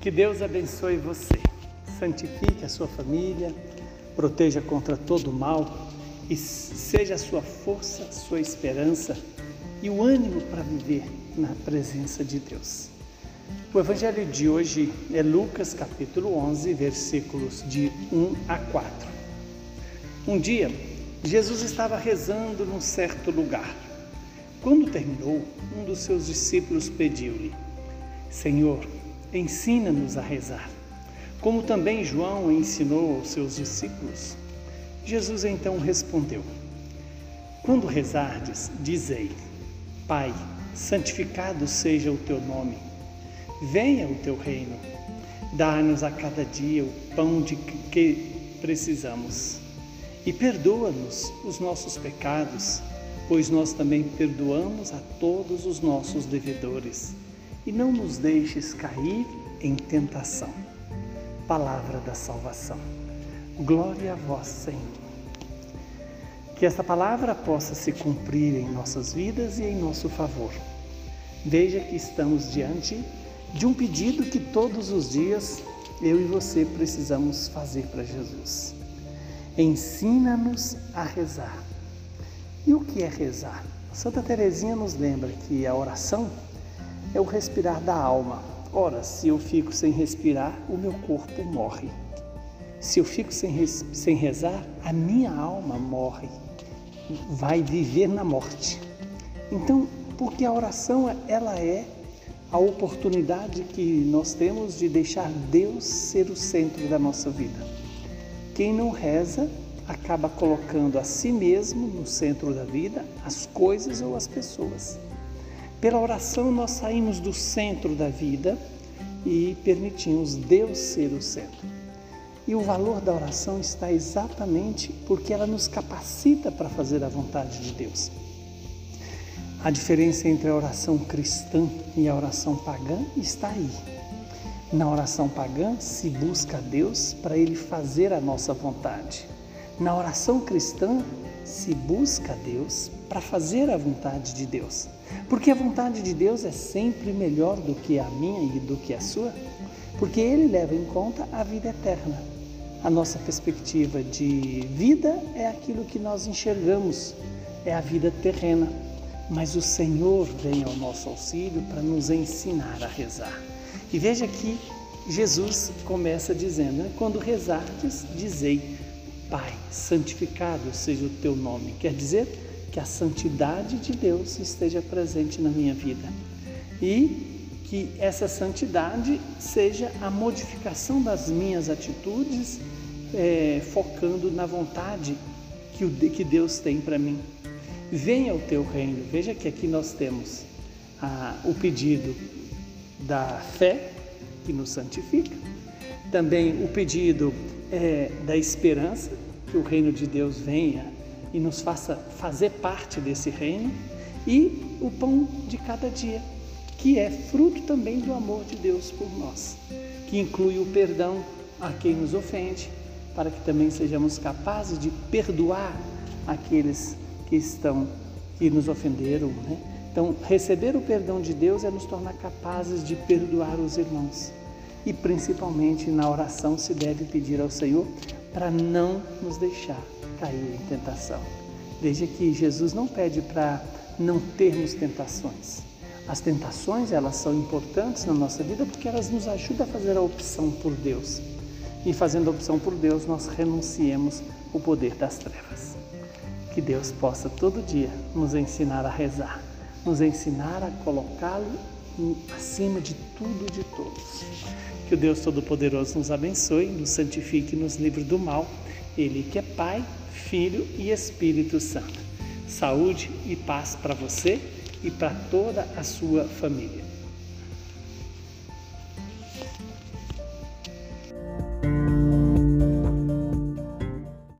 Que Deus abençoe você, santifique a sua família, proteja contra todo mal e seja a sua força, sua esperança e o ânimo para viver na presença de Deus. O evangelho de hoje é Lucas capítulo 11, versículos de 1 a 4. Um dia, Jesus estava rezando num certo lugar. Quando terminou, um dos seus discípulos pediu-lhe: Senhor, ensina-nos a rezar, como também João ensinou aos seus discípulos. Jesus então respondeu: Quando rezardes, dizei: Pai, santificado seja o teu nome, venha o teu reino, dá-nos a cada dia o pão de que precisamos e perdoa-nos os nossos pecados, pois nós também perdoamos a todos os nossos devedores e não nos deixes cair em tentação. Palavra da salvação. Glória a vós, Senhor. Que esta palavra possa se cumprir em nossas vidas e em nosso favor. Veja que estamos diante de um pedido que todos os dias eu e você precisamos fazer para Jesus. Ensina-nos a rezar. E o que é rezar? Santa Teresinha nos lembra que a oração é o respirar da alma. Ora, se eu fico sem respirar, o meu corpo morre. Se eu fico sem, sem rezar, a minha alma morre, vai viver na morte. Então, porque a oração ela é a oportunidade que nós temos de deixar Deus ser o centro da nossa vida. Quem não reza acaba colocando a si mesmo no centro da vida, as coisas ou as pessoas. Pela oração, nós saímos do centro da vida e permitimos Deus ser o centro. E o valor da oração está exatamente porque ela nos capacita para fazer a vontade de Deus. A diferença entre a oração cristã e a oração pagã está aí. Na oração pagã se busca a Deus para Ele fazer a nossa vontade. Na oração cristã se busca a Deus para fazer a vontade de Deus. Porque a vontade de Deus é sempre melhor do que a minha e do que a sua, porque Ele leva em conta a vida eterna. A nossa perspectiva de vida é aquilo que nós enxergamos, é a vida terrena. Mas o Senhor vem ao nosso auxílio para nos ensinar a rezar. E veja que Jesus começa dizendo: né? quando rezardes, dizei, Pai, santificado seja o teu nome. Quer dizer, que a santidade de Deus esteja presente na minha vida e que essa santidade seja a modificação das minhas atitudes, é, focando na vontade que, o, que Deus tem para mim. Venha o teu reino. Veja que aqui nós temos o pedido da fé, que nos santifica, também o pedido é, da esperança, que o reino de Deus venha e nos faça fazer parte desse reino, e o pão de cada dia, que é fruto também do amor de Deus por nós, que inclui o perdão a quem nos ofende, para que também sejamos capazes de perdoar aqueles que estão que nos ofenderam, né? Então, receber o perdão de Deus é nos tornar capazes de perdoar os irmãos. E principalmente na oração se deve pedir ao Senhor para não nos deixar cair em tentação. Veja que Jesus não pede para não termos tentações. As tentações, elas são importantes na nossa vida porque elas nos ajudam a fazer a opção por Deus. E fazendo a opção por Deus, nós renunciemos o poder das trevas. Que Deus possa todo dia nos ensinar a rezar, nos ensinar a colocá-lo acima de tudo e de todos. Que o Deus Todo-Poderoso nos abençoe, nos santifique, e nos livre do mal. Ele que é Pai, Filho e Espírito Santo. Saúde e paz para você e para toda a sua família.